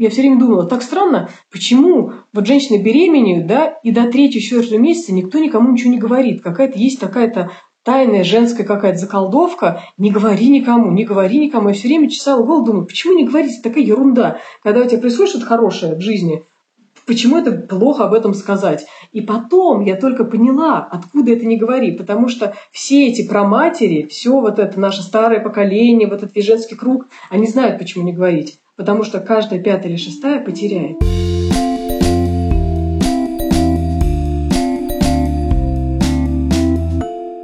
я все время думала, так странно, почему вот женщины беременеют, да, и до третьего-четвертого месяца никто никому ничего не говорит. Какая-то есть такая-то тайная женская какая-то заколдовка, не говори никому, не говори никому. Я все время чесала голову, думаю, почему не говорить, такая ерунда. Когда у тебя происходит что-то хорошее в жизни, почему это плохо об этом сказать? И потом я только поняла, откуда это не говори, потому что все эти проматери, все вот это наше старое поколение, вот этот женский круг, они знают, почему не говорить потому что каждая пятая или шестая потеряет.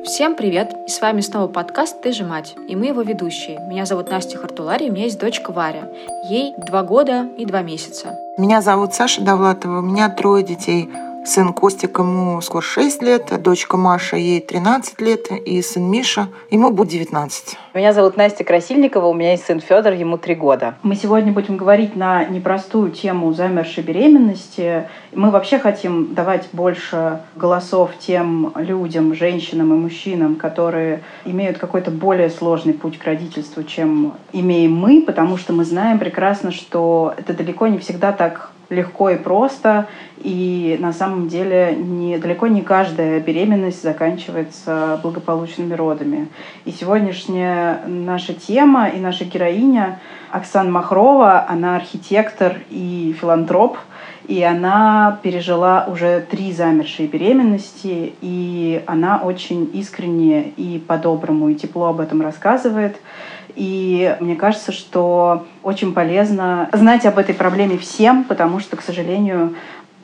Всем привет! И с вами снова подкаст «Ты же мать» и мы его ведущие. Меня зовут Настя Хартулари, у меня есть дочка Варя. Ей два года и два месяца. Меня зовут Саша Довлатова, у меня трое детей – Сын Костик, ему скоро 6 лет, дочка Маша, ей 13 лет, и сын Миша, ему будет 19. Меня зовут Настя Красильникова, у меня есть сын Федор, ему 3 года. Мы сегодня будем говорить на непростую тему замершей беременности. Мы вообще хотим давать больше голосов тем людям, женщинам и мужчинам, которые имеют какой-то более сложный путь к родительству, чем имеем мы, потому что мы знаем прекрасно, что это далеко не всегда так легко и просто, и на самом деле не, далеко не каждая беременность заканчивается благополучными родами. И сегодняшняя наша тема и наша героиня Оксана Махрова, она архитектор и филантроп, и она пережила уже три замершие беременности, и она очень искренне и по-доброму и тепло об этом рассказывает. И мне кажется, что очень полезно знать об этой проблеме всем, потому что, к сожалению,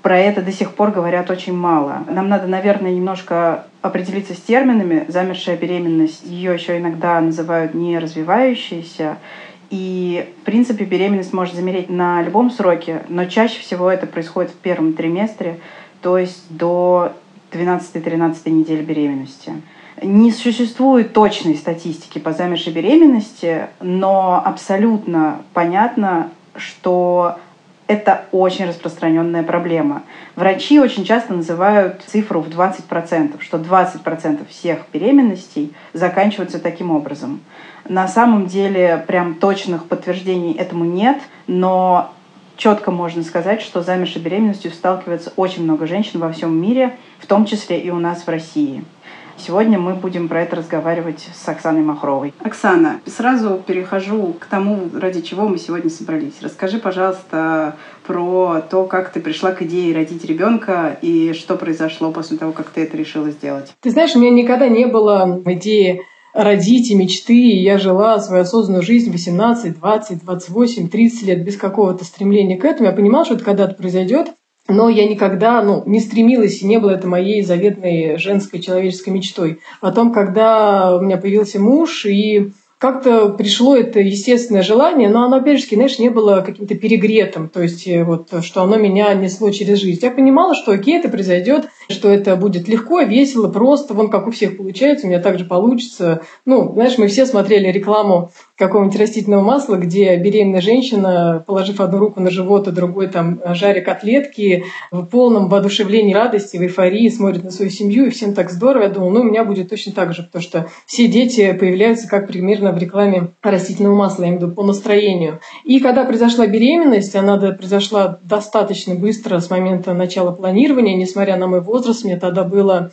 про это до сих пор говорят очень мало. Нам надо, наверное, немножко определиться с терминами. Замершая беременность, ее еще иногда называют не развивающейся. И, в принципе, беременность может замереть на любом сроке, но чаще всего это происходит в первом триместре, то есть до 12-13 недели беременности. Не существует точной статистики по замершей беременности, но абсолютно понятно, что это очень распространенная проблема. Врачи очень часто называют цифру в 20%, что 20% всех беременностей заканчиваются таким образом. На самом деле прям точных подтверждений этому нет, но четко можно сказать, что с замершей беременностью сталкивается очень много женщин во всем мире, в том числе и у нас в России. Сегодня мы будем про это разговаривать с Оксаной Махровой. Оксана, сразу перехожу к тому, ради чего мы сегодня собрались. Расскажи, пожалуйста, про то, как ты пришла к идее родить ребенка и что произошло после того, как ты это решила сделать. Ты знаешь, у меня никогда не было идеи родить и мечты, и я жила свою осознанную жизнь 18, 20, 28, 30 лет без какого-то стремления к этому. Я понимала, что это когда-то произойдет, но я никогда ну, не стремилась, и не было это моей заветной женской человеческой мечтой. Потом, когда у меня появился муж, и как-то пришло это естественное желание, но оно, опять же, знаешь, не было каким-то перегретым, то есть э, вот, что оно меня несло через жизнь. Я понимала, что окей, это произойдет, что это будет легко, весело, просто, вон как у всех получается, у меня также получится. Ну, знаешь, мы все смотрели рекламу какого-нибудь растительного масла, где беременная женщина, положив одну руку на живот, а другой там жаря котлетки, в полном воодушевлении, радости, в эйфории смотрит на свою семью, и всем так здорово. Я думала, ну, у меня будет точно так же, потому что все дети появляются как примерно в рекламе растительного масла, я имею в виду по настроению. И когда произошла беременность, она произошла достаточно быстро с момента начала планирования, несмотря на мой возраст, мне тогда было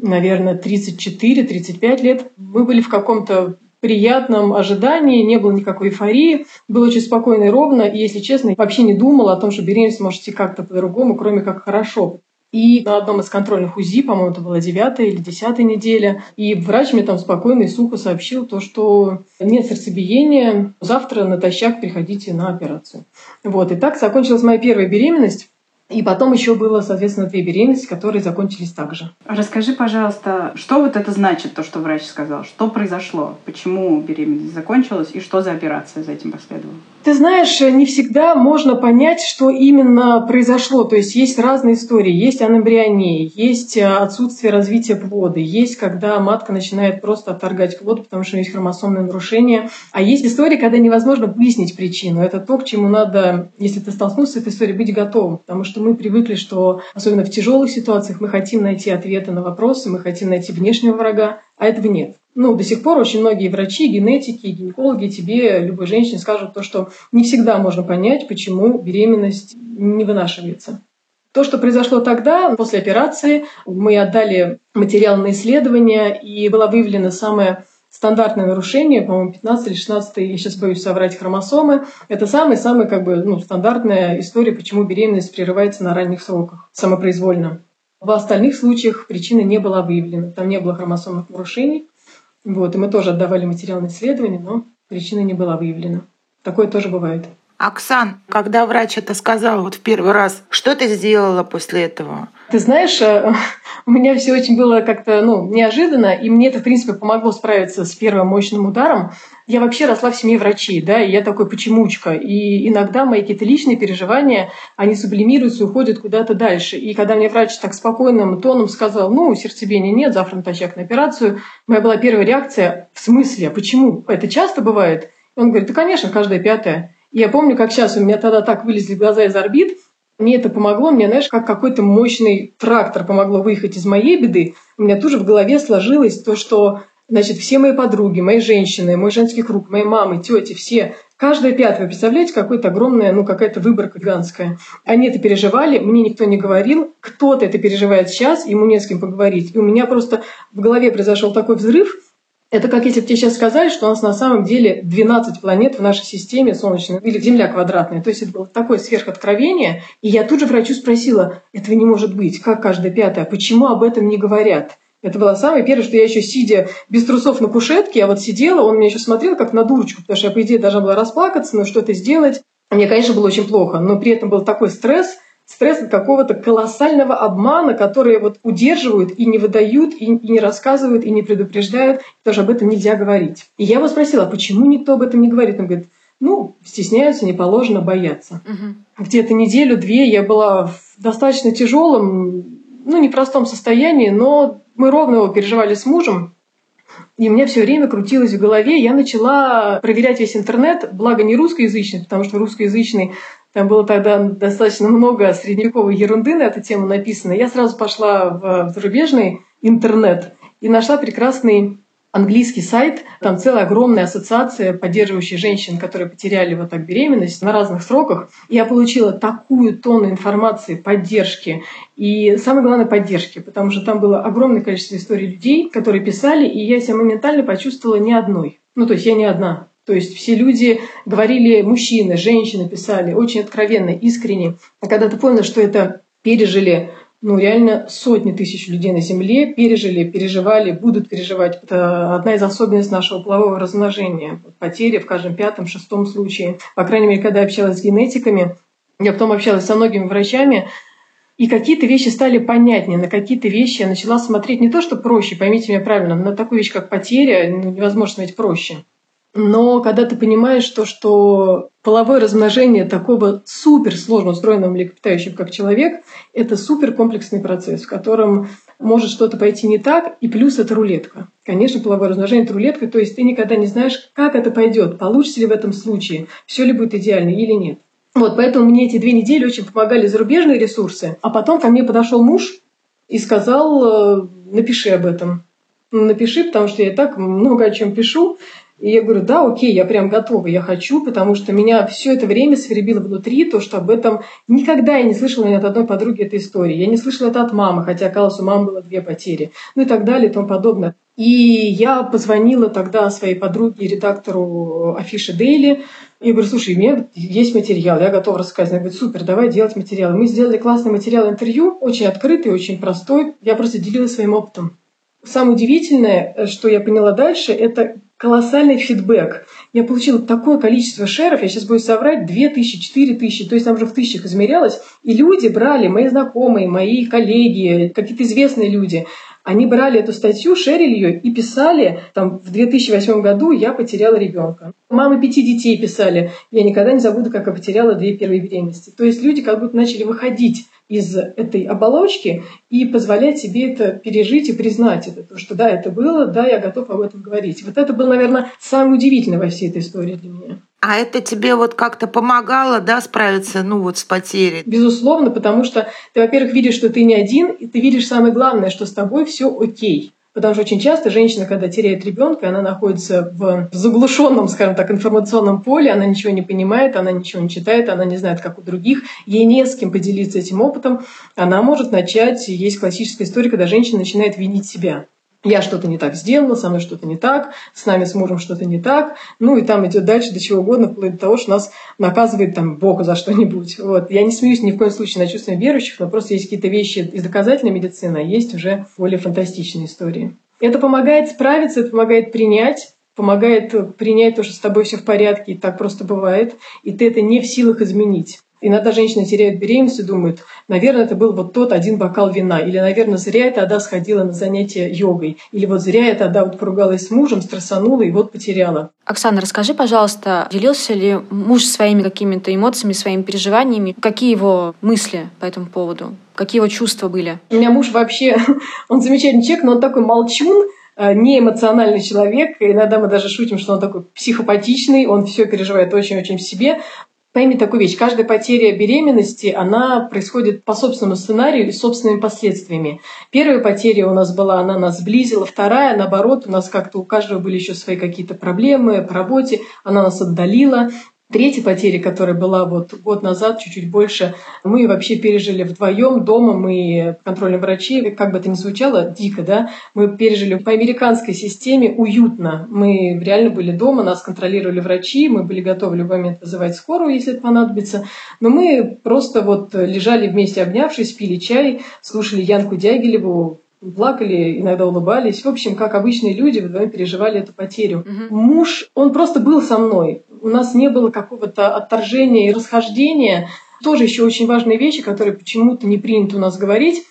наверное, 34-35 лет. Мы были в каком-то приятном ожидании, не было никакой эйфории, было очень спокойно и ровно, и, если честно, вообще не думала о том, что беременность может идти как-то по-другому, кроме как хорошо. И на одном из контрольных УЗИ, по-моему, это была девятая или десятая неделя, и врач мне там спокойно и сухо сообщил то, что нет сердцебиения, завтра натощак приходите на операцию. Вот, и так закончилась моя первая беременность. И потом еще было, соответственно, две беременности, которые закончились так же. Расскажи, пожалуйста, что вот это значит, то, что врач сказал? Что произошло? Почему беременность закончилась? И что за операция за этим последовала? Ты знаешь, не всегда можно понять, что именно произошло. То есть есть разные истории. Есть анембриония, есть э, отсутствие развития плода, есть когда матка начинает просто отторгать плод, потому что есть хромосомное нарушение. А есть истории, когда невозможно выяснить причину. Это то, к чему надо, если ты столкнулся с этой историей, быть готовым. Потому что мы привыкли, что особенно в тяжелых ситуациях мы хотим найти ответы на вопросы, мы хотим найти внешнего врага, а этого нет. Ну, до сих пор очень многие врачи, генетики, гинекологи тебе, любой женщине скажут то, что не всегда можно понять, почему беременность не вынашивается. То, что произошло тогда, после операции, мы отдали материал на исследование, и было выявлено самое стандартное нарушение, по-моему, 15 или 16, я сейчас боюсь соврать, хромосомы. Это самая-самая как бы, ну, стандартная история, почему беременность прерывается на ранних сроках, самопроизвольно. В остальных случаях причина не была выявлена, там не было хромосомных нарушений. Вот, и мы тоже отдавали материал на исследование, но причина не была выявлена. Такое тоже бывает. Оксан, когда врач это сказал вот в первый раз, что ты сделала после этого? Ты знаешь, э, у меня все очень было как-то ну, неожиданно, и мне это, в принципе, помогло справиться с первым мощным ударом. Я вообще росла в семье врачей, да, и я такой почемучка. И иногда мои какие-то личные переживания, они сублимируются, уходят куда-то дальше. И когда мне врач так спокойным тоном сказал, ну, сердцебиения нет, завтра натощак на операцию, моя была первая реакция, в смысле, а почему? Это часто бывает? Он говорит, да, конечно, каждая пятая. И я помню, как сейчас у меня тогда так вылезли глаза из орбит, мне это помогло, мне, знаешь, как какой-то мощный трактор помогло выехать из моей беды. У меня тоже в голове сложилось то, что Значит, все мои подруги, мои женщины, мой женский круг, мои мамы, тети, все, каждая пятая, представляете, какая-то огромная, ну, какая-то выборка гигантская. Они это переживали, мне никто не говорил, кто-то это переживает сейчас, ему не с кем поговорить. И у меня просто в голове произошел такой взрыв, это как если бы тебе сейчас сказали, что у нас на самом деле 12 планет в нашей системе Солнечной, или Земля квадратная. То есть это было такое сверхоткровение. И я тут же врачу спросила, этого не может быть, как каждая пятая, почему об этом не говорят? Это было самое первое, что я еще сидя без трусов на кушетке, я вот сидела, он меня еще смотрел как на дурочку, потому что я, по идее, должна была расплакаться, но что-то сделать. Мне, конечно, было очень плохо, но при этом был такой стресс – стресс от какого-то колоссального обмана, который вот удерживают и не выдают, и, и не рассказывают, и не предупреждают, тоже об этом нельзя говорить. И я его спросила, а почему никто об этом не говорит? Он говорит, ну, стесняются, не положено, боятся. Угу. Где-то неделю-две я была в достаточно тяжелом, ну, непростом состоянии, но мы ровно его переживали с мужем. И у меня все время крутилось в голове. Я начала проверять весь интернет, благо не русскоязычный, потому что русскоязычный там было тогда достаточно много средневековой ерунды на эту тему написано. Я сразу пошла в зарубежный интернет и нашла прекрасный английский сайт. Там целая огромная ассоциация, поддерживающая женщин, которые потеряли вот так беременность на разных сроках. И я получила такую тонну информации, поддержки и, самое главное, поддержки, потому что там было огромное количество историй людей, которые писали, и я себя моментально почувствовала не одной. Ну, то есть я не одна. То есть все люди говорили, мужчины, женщины писали очень откровенно, искренне. А когда ты понял, что это пережили ну, реально сотни тысяч людей на Земле пережили, переживали, будут переживать. Это одна из особенностей нашего полового размножения. Потери в каждом пятом, шестом случае. По крайней мере, когда я общалась с генетиками, я потом общалась со многими врачами, и какие-то вещи стали понятнее, на какие-то вещи я начала смотреть не то, что проще, поймите меня правильно, на такую вещь, как потеря, ну, невозможно смотреть проще. Но когда ты понимаешь то, что половое размножение такого супер сложно устроенного млекопитающего, как человек, это супер комплексный процесс, в котором может что-то пойти не так, и плюс это рулетка. Конечно, половое размножение – это рулетка, то есть ты никогда не знаешь, как это пойдет, получится ли в этом случае, все ли будет идеально или нет. Вот, поэтому мне эти две недели очень помогали зарубежные ресурсы. А потом ко мне подошел муж и сказал, э, напиши об этом. Напиши, потому что я и так много о чем пишу. И я говорю, да, окей, я прям готова, я хочу, потому что меня все это время свербило внутри то, что об этом никогда я не слышала ни от одной подруги этой истории. Я не слышала это от мамы, хотя, оказалось, у мамы было две потери, ну и так далее и тому подобное. И я позвонила тогда своей подруге, редактору афиши Дейли, и говорю, слушай, у меня есть материал, я готова рассказать. Она говорит, супер, давай делать материал. Мы сделали классный материал интервью, очень открытый, очень простой. Я просто делилась своим опытом. Самое удивительное, что я поняла дальше, это колоссальный фидбэк. Я получила такое количество шеров, я сейчас буду соврать, 2000, 4000, то есть там уже в тысячах измерялось. И люди брали, мои знакомые, мои коллеги, какие-то известные люди, они брали эту статью, шерили ее и писали, там, в 2008 году я потеряла ребенка. Мамы пяти детей писали, я никогда не забуду, как я потеряла две первые беременности. То есть люди как будто начали выходить из этой оболочки и позволять себе это пережить и признать это. То, что да, это было, да, я готов об этом говорить. Вот это было, наверное, самое удивительное во всей этой истории для меня. А это тебе вот как-то помогало, да, справиться, ну вот с потерей? Безусловно, потому что ты, во-первых, видишь, что ты не один, и ты видишь самое главное, что с тобой все окей. Потому что очень часто женщина, когда теряет ребенка, она находится в заглушенном, скажем так, информационном поле, она ничего не понимает, она ничего не читает, она не знает, как у других, ей не с кем поделиться этим опытом, она может начать, есть классическая история, когда женщина начинает винить себя я что-то не так сделала, со мной что-то не так, с нами с мужем что-то не так, ну и там идет дальше до чего угодно, вплоть до того, что нас наказывает там Бог за что-нибудь. Вот. Я не смеюсь ни в коем случае на чувствами верующих, но просто есть какие-то вещи из доказательной медицины, а есть уже более фантастичные истории. Это помогает справиться, это помогает принять, помогает принять то, что с тобой все в порядке, и так просто бывает, и ты это не в силах изменить. Иногда женщины теряют беременность и думают, наверное, это был вот тот один бокал вина, или, наверное, зря я тогда сходила на занятия йогой, или вот зря я тогда вот поругалась с мужем, стрессанула и вот потеряла. Оксана, расскажи, пожалуйста, делился ли муж своими какими-то эмоциями, своими переживаниями? Какие его мысли по этому поводу? Какие его чувства были? У меня муж вообще, он замечательный человек, но он такой молчун, э, не эмоциональный человек. Иногда мы даже шутим, что он такой психопатичный, он все переживает очень-очень в себе. Пойми такую вещь. Каждая потеря беременности, она происходит по собственному сценарию и собственными последствиями. Первая потеря у нас была, она нас сблизила. Вторая, наоборот, у нас как-то у каждого были еще свои какие-то проблемы по работе. Она нас отдалила. Третья потеря, которая была вот год назад, чуть-чуть больше, мы вообще пережили вдвоем дома, мы контрольные врачи, как бы это ни звучало, дико, да, мы пережили по американской системе уютно. Мы реально были дома, нас контролировали врачи, мы были готовы в любой момент вызывать скорую, если это понадобится. Но мы просто вот лежали вместе, обнявшись, пили чай, слушали Янку Дягилеву, плакали, иногда улыбались. В общем, как обычные люди, вдвоем переживали эту потерю. Угу. Муж, он просто был со мной. У нас не было какого-то отторжения и расхождения. Тоже еще очень важные вещи, которые почему-то не принято у нас говорить.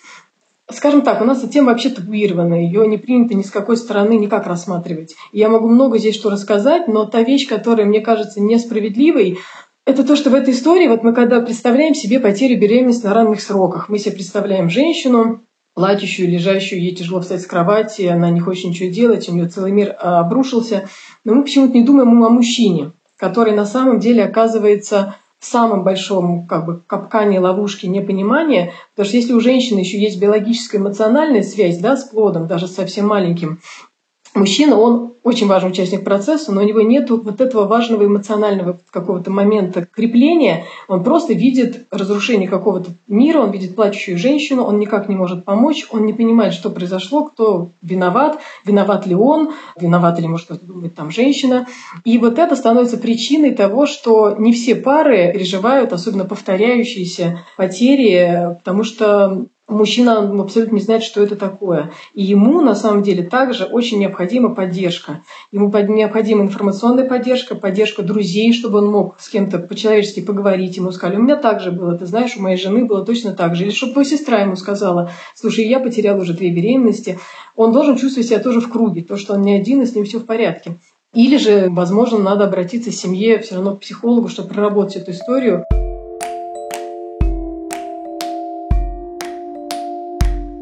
Скажем так, у нас эта тема вообще табуированная, ее не принято ни с какой стороны никак рассматривать. Я могу много здесь что рассказать, но та вещь, которая мне кажется несправедливой, это то, что в этой истории, вот мы когда представляем себе потерю беременности на ранних сроках, мы себе представляем женщину, плачущую, лежащую, ей тяжело встать с кровати, она не хочет ничего делать, у нее целый мир а, обрушился. Но мы почему-то не думаем о мужчине, который на самом деле оказывается в самом большом как бы, капкане, ловушке непонимания, потому что если у женщины еще есть биологическая эмоциональная связь да, с плодом, даже совсем маленьким, мужчина, он очень важный участник процесса, но у него нет вот этого важного эмоционального какого-то момента крепления. Он просто видит разрушение какого-то мира, он видит плачущую женщину, он никак не может помочь, он не понимает, что произошло, кто виноват, виноват ли он, виноват ли, может, думает там женщина. И вот это становится причиной того, что не все пары переживают, особенно повторяющиеся потери, потому что мужчина абсолютно не знает, что это такое. И ему на самом деле также очень необходима поддержка. Ему необходима информационная поддержка, поддержка друзей, чтобы он мог с кем-то по-человечески поговорить. Ему сказали, у меня также было, ты знаешь, у моей жены было точно так же. Или чтобы твоя сестра ему сказала, слушай, я потерял уже две беременности. Он должен чувствовать себя тоже в круге, то, что он не один, и с ним все в порядке. Или же, возможно, надо обратиться в семье все равно к психологу, чтобы проработать эту историю.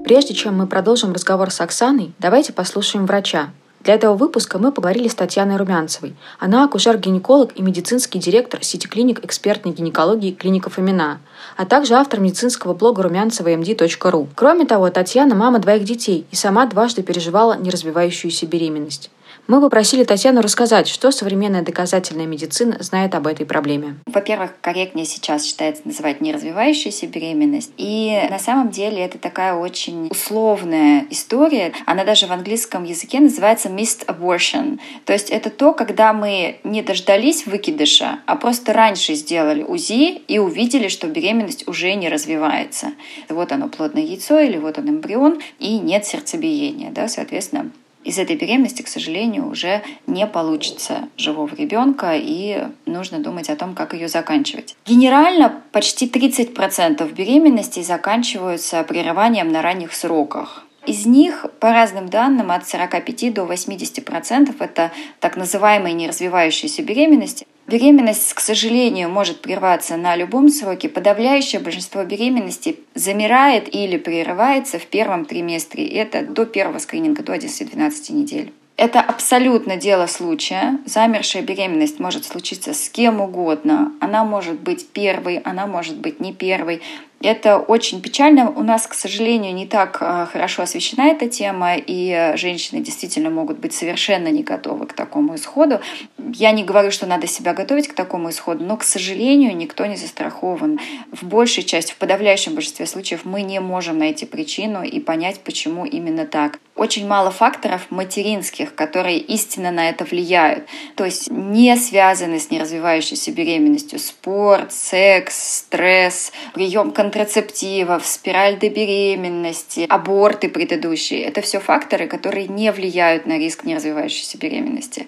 Прежде чем мы продолжим разговор с Оксаной, давайте послушаем врача. Для этого выпуска мы поговорили с Татьяной Румянцевой. Она акушер-гинеколог и медицинский директор сети клиник экспертной гинекологии «Клиника Фомина», а также автор медицинского блога румянцева.md.ру. Кроме того, Татьяна – мама двоих детей и сама дважды переживала неразвивающуюся беременность. Мы попросили Татьяну рассказать, что современная доказательная медицина знает об этой проблеме. Во-первых, корректнее сейчас считается называть неразвивающаяся беременность. И на самом деле это такая очень условная история. Она даже в английском языке называется missed abortion. То есть это то, когда мы не дождались выкидыша, а просто раньше сделали УЗИ и увидели, что беременность уже не развивается. Вот оно плодное яйцо или вот он эмбрион, и нет сердцебиения. Да, соответственно, из этой беременности, к сожалению, уже не получится живого ребенка, и нужно думать о том, как ее заканчивать. Генерально почти 30% беременностей заканчиваются прерыванием на ранних сроках. Из них, по разным данным, от 45 до 80% это так называемые неразвивающиеся беременности. Беременность, к сожалению, может прерваться на любом сроке. Подавляющее большинство беременностей замирает или прерывается в первом триместре. Это до первого скрининга, до 11-12 недель. Это абсолютно дело случая. Замершая беременность может случиться с кем угодно. Она может быть первой, она может быть не первой. Это очень печально. У нас, к сожалению, не так э, хорошо освещена эта тема, и женщины действительно могут быть совершенно не готовы к такому исходу. Я не говорю, что надо себя готовить к такому исходу, но, к сожалению, никто не застрахован. В большей части, в подавляющем большинстве случаев мы не можем найти причину и понять, почему именно так. Очень мало факторов материнских, которые истинно на это влияют. То есть не связаны с неразвивающейся беременностью. Спорт, секс, стресс, прием контрацептивов, спираль до беременности, аборты предыдущие. Это все факторы, которые не влияют на риск неразвивающейся беременности.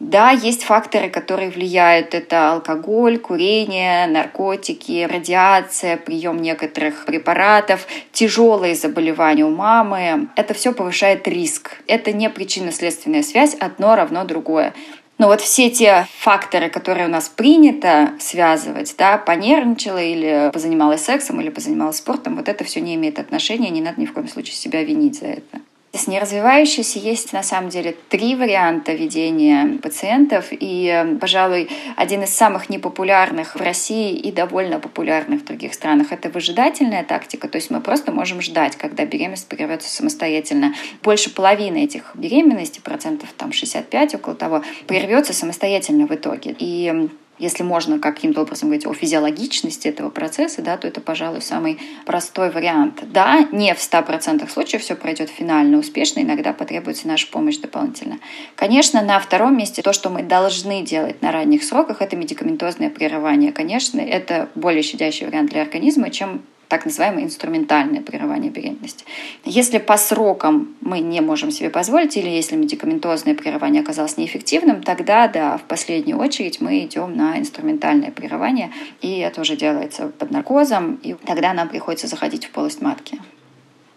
Да, есть факторы, которые влияют. Это алкоголь, курение, наркотики, радиация, прием некоторых препаратов, тяжелые заболевания у мамы. Это все повышает риск. Это не причинно-следственная связь, одно равно другое. Но вот все те факторы, которые у нас принято связывать, да, понервничала или позанималась сексом, или позанималась спортом, вот это все не имеет отношения, не надо ни в коем случае себя винить за это. С неразвивающейся есть на самом деле три варианта ведения пациентов, и, пожалуй, один из самых непопулярных в России и довольно популярных в других странах — это выжидательная тактика, то есть мы просто можем ждать, когда беременность прервется самостоятельно. Больше половины этих беременностей, процентов там 65 около того, прервется самостоятельно в итоге. И если можно каким-то образом говорить о физиологичности этого процесса, да, то это, пожалуй, самый простой вариант. Да, не в 100% случаев все пройдет финально успешно, иногда потребуется наша помощь дополнительно. Конечно, на втором месте то, что мы должны делать на ранних сроках, это медикаментозное прерывание. Конечно, это более щадящий вариант для организма, чем так называемое инструментальное прерывание беременности. Если по срокам мы не можем себе позволить, или если медикаментозное прерывание оказалось неэффективным, тогда, да, в последнюю очередь мы идем на инструментальное прерывание, и это уже делается под наркозом, и тогда нам приходится заходить в полость матки.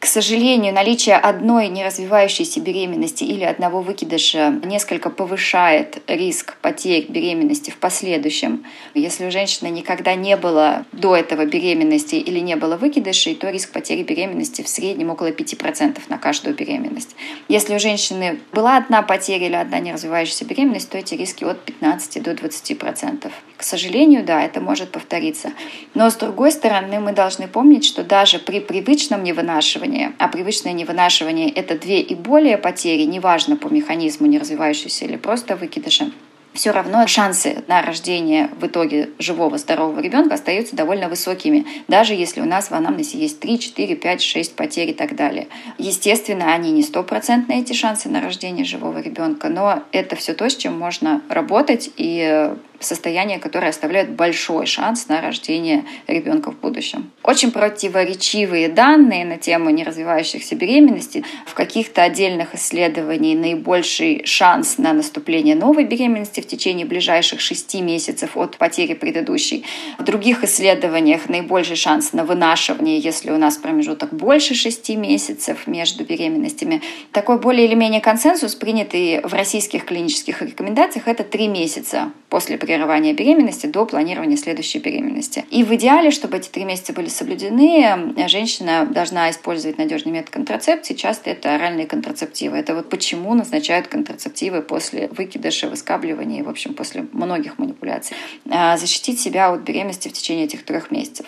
К сожалению, наличие одной неразвивающейся беременности или одного выкидыша несколько повышает риск потерь беременности в последующем. Если у женщины никогда не было до этого беременности или не было выкидышей, то риск потери беременности в среднем около 5% на каждую беременность. Если у женщины была одна потеря или одна неразвивающаяся беременность, то эти риски от 15 до 20%. К сожалению, да, это может повториться. Но с другой стороны, мы должны помнить, что даже при привычном невынашивании, а привычное невынашивание — это две и более потери, неважно по механизму не развивающейся или просто выкидыша, все равно шансы на рождение в итоге живого здорового ребенка остаются довольно высокими, даже если у нас в анамнезе есть 3, 4, 5, 6 потерь и так далее. Естественно, они не стопроцентные, эти шансы на рождение живого ребенка, но это все то, с чем можно работать и состояние, которое оставляет большой шанс на рождение ребенка в будущем. Очень противоречивые данные на тему неразвивающихся беременностей. В каких-то отдельных исследованиях наибольший шанс на наступление новой беременности в течение ближайших шести месяцев от потери предыдущей. В других исследованиях наибольший шанс на вынашивание, если у нас промежуток больше шести месяцев между беременностями. Такой более или менее консенсус, принятый в российских клинических рекомендациях, это три месяца после прерывания беременности до планирования следующей беременности. И в идеале, чтобы эти три месяца были соблюдены, женщина должна использовать надежный метод контрацепции. Часто это оральные контрацептивы. Это вот почему назначают контрацептивы после выкидыша, выскабливания и, в общем, после многих манипуляций. А, защитить себя от беременности в течение этих трех месяцев.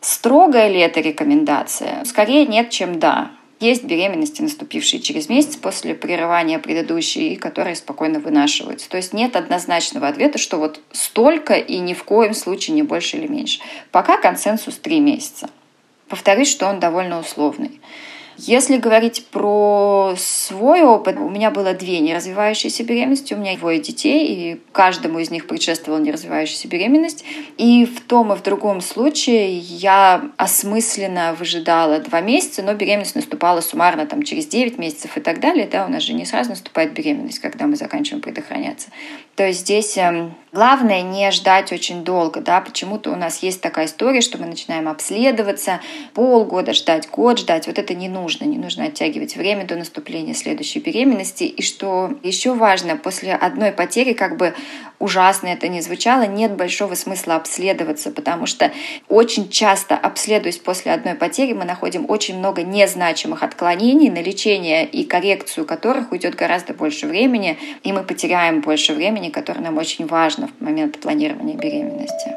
Строгая ли это рекомендация? Скорее нет, чем да. Есть беременности, наступившие через месяц после прерывания предыдущей, которые спокойно вынашиваются. То есть нет однозначного ответа, что вот столько и ни в коем случае не больше или меньше. Пока консенсус три месяца. Повторюсь, что он довольно условный. Если говорить про свой опыт, у меня было две неразвивающиеся беременности, у меня двое детей, и каждому из них предшествовала неразвивающаяся беременность. И в том и в другом случае я осмысленно выжидала два месяца, но беременность наступала суммарно там, через 9 месяцев и так далее. Да, у нас же не сразу наступает беременность, когда мы заканчиваем предохраняться. То есть здесь эм, главное не ждать очень долго. Да? Почему-то у нас есть такая история, что мы начинаем обследоваться, полгода ждать, год ждать. Вот это не нужно не нужно оттягивать время до наступления следующей беременности. И что еще важно, после одной потери, как бы ужасно это ни звучало, нет большого смысла обследоваться, потому что очень часто, обследуясь после одной потери, мы находим очень много незначимых отклонений, на лечение и коррекцию которых уйдет гораздо больше времени, и мы потеряем больше времени, которое нам очень важно в момент планирования беременности.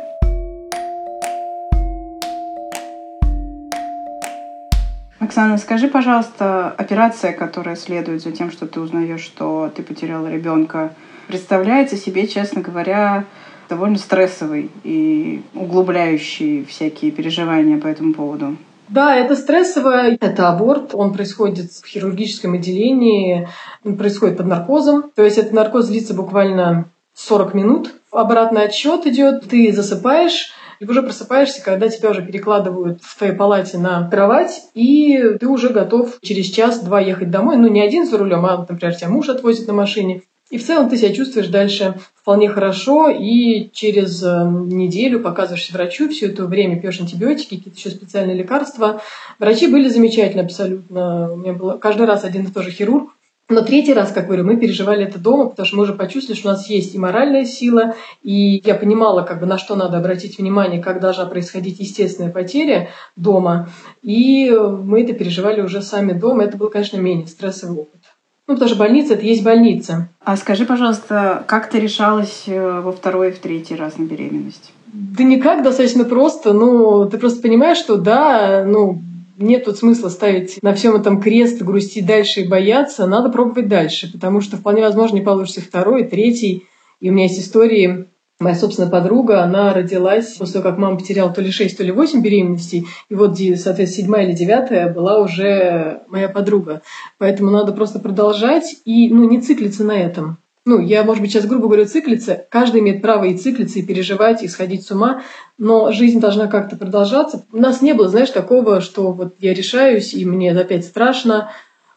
Оксана, скажи, пожалуйста, операция, которая следует за тем, что ты узнаешь, что ты потеряла ребенка, представляется себе, честно говоря, довольно стрессовой и углубляющей всякие переживания по этому поводу. Да, это стрессово, это аборт, он происходит в хирургическом отделении, он происходит под наркозом, то есть этот наркоз длится буквально 40 минут, обратный отсчет идет, ты засыпаешь, и уже просыпаешься, когда тебя уже перекладывают в твоей палате на кровать, и ты уже готов через час-два ехать домой. Ну, не один за рулем, а, например, тебя муж отвозит на машине. И в целом ты себя чувствуешь дальше вполне хорошо, и через э, неделю показываешься врачу, все это время пьешь антибиотики, какие-то еще специальные лекарства. Врачи были замечательны абсолютно. У меня было каждый раз один и тот же хирург, но третий раз, как говорю, мы переживали это дома, потому что мы уже почувствовали, что у нас есть и моральная сила, и я понимала, как бы, на что надо обратить внимание, как должна происходить естественная потеря дома. И мы это переживали уже сами дома. Это был, конечно, менее стрессовый опыт. Ну, потому что больница — это есть больница. А скажи, пожалуйста, как ты решалась э, во второй и в третий раз на беременность? Да никак, достаточно просто. Ну, ты просто понимаешь, что да, ну, нет тут смысла ставить на всем этом крест, грустить дальше и бояться. Надо пробовать дальше, потому что вполне возможно не получится второй, третий. И у меня есть истории Моя собственная подруга, она родилась после того, как мама потеряла то ли 6, то ли 8 беременностей. И вот, соответственно, седьмая или девятая была уже моя подруга. Поэтому надо просто продолжать и ну, не циклиться на этом ну, я, может быть, сейчас грубо говорю, циклиться. Каждый имеет право и циклиться, и переживать, и сходить с ума, но жизнь должна как-то продолжаться. У нас не было, знаешь, такого, что вот я решаюсь, и мне опять страшно.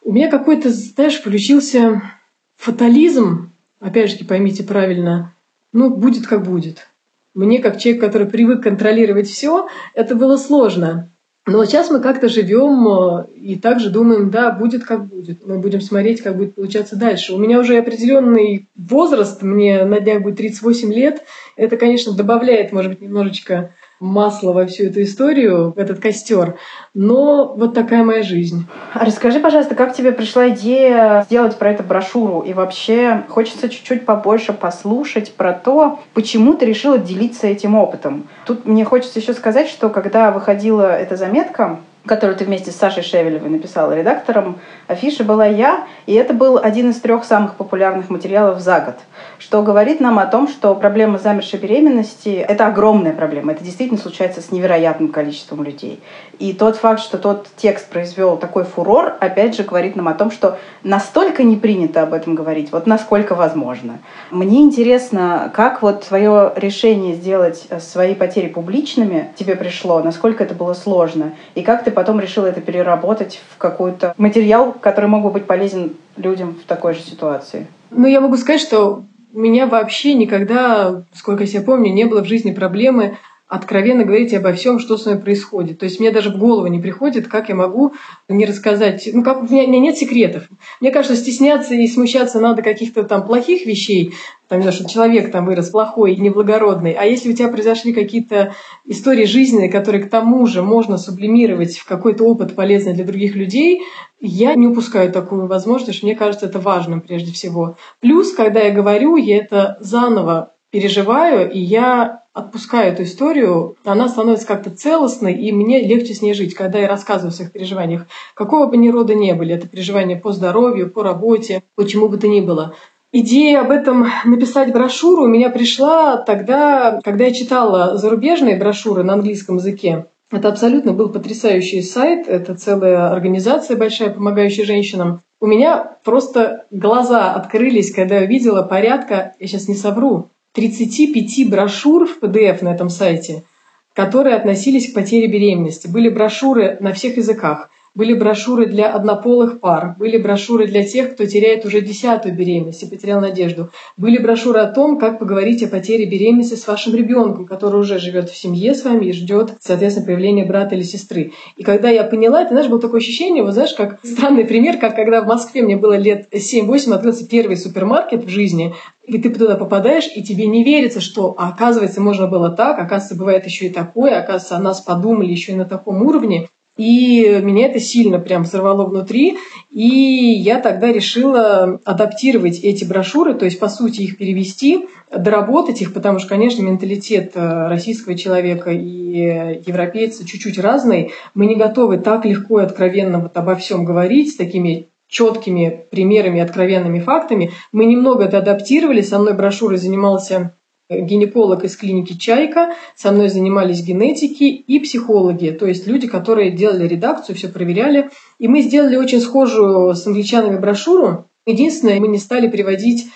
У меня какой-то, знаешь, включился фатализм, опять же, поймите правильно, ну, будет как будет. Мне, как человек, который привык контролировать все, это было сложно. Но сейчас мы как-то живем э, и также думаем, да, будет как будет. Мы будем смотреть, как будет получаться дальше. У меня уже определенный возраст, мне на днях будет 38 лет. Это, конечно, добавляет, может быть, немножечко масло во всю эту историю, в этот костер. Но вот такая моя жизнь. А расскажи, пожалуйста, как тебе пришла идея сделать про это брошюру? И вообще хочется чуть-чуть побольше послушать про то, почему ты решила делиться этим опытом. Тут мне хочется еще сказать, что когда выходила эта заметка, которую ты вместе с Сашей Шевелевой написала редактором, афиши была я, и это был один из трех самых популярных материалов за год, что говорит нам о том, что проблема замершей беременности – это огромная проблема. Это действительно случается с невероятным количеством людей. И тот факт, что тот текст произвел такой фурор, опять же, говорит нам о том, что настолько не принято об этом говорить, вот насколько возможно. Мне интересно, как вот твое решение сделать свои потери публичными тебе пришло, насколько это было сложно, и как ты потом решила это переработать в какой-то материал, который мог бы быть полезен людям в такой же ситуации? Ну, я могу сказать, что у меня вообще никогда, сколько я себя помню, не было в жизни проблемы откровенно говорить обо всем, что с вами происходит. То есть мне даже в голову не приходит, как я могу не рассказать. Ну, как у меня, у меня нет секретов. Мне кажется, стесняться и смущаться надо каких-то там плохих вещей, там, не что человек там вырос плохой и неблагородный. А если у тебя произошли какие-то истории жизненные, которые к тому же можно сублимировать в какой-то опыт полезный для других людей, я не упускаю такую возможность, мне кажется, это важным прежде всего. Плюс, когда я говорю, я это заново переживаю, и я отпускаю эту историю, она становится как-то целостной, и мне легче с ней жить, когда я рассказываю о своих переживаниях. Какого бы ни рода не были, это переживания по здоровью, по работе, почему бы то ни было. Идея об этом написать брошюру у меня пришла тогда, когда я читала зарубежные брошюры на английском языке. Это абсолютно был потрясающий сайт, это целая организация большая, помогающая женщинам. У меня просто глаза открылись, когда я увидела порядка, я сейчас не совру, 35 брошюр в PDF на этом сайте, которые относились к потере беременности. Были брошюры на всех языках. Были брошюры для однополых пар, были брошюры для тех, кто теряет уже десятую беременность и потерял надежду, были брошюры о том, как поговорить о потере беременности с вашим ребенком, который уже живет в семье с вами и ждет, соответственно, появления брата или сестры. И когда я поняла, это, знаешь, было такое ощущение, вот знаешь, как странный пример, как когда в Москве мне было лет 7-8, открылся первый супермаркет в жизни, и ты туда попадаешь, и тебе не верится, что а, оказывается можно было так, оказывается бывает еще и такое, оказывается о нас подумали еще и на таком уровне. И меня это сильно прям взорвало внутри. И я тогда решила адаптировать эти брошюры, то есть, по сути, их перевести, доработать их, потому что, конечно, менталитет э, российского человека и европейца чуть-чуть разный. Мы не готовы так легко и откровенно вот обо всем говорить с такими четкими примерами, откровенными фактами. Мы немного это адаптировали. Со мной брошюрой занимался гинеколог из клиники «Чайка», со мной занимались генетики и психологи, то есть люди, которые делали редакцию, все проверяли. И мы сделали очень схожую с англичанами брошюру. Единственное, мы не стали приводить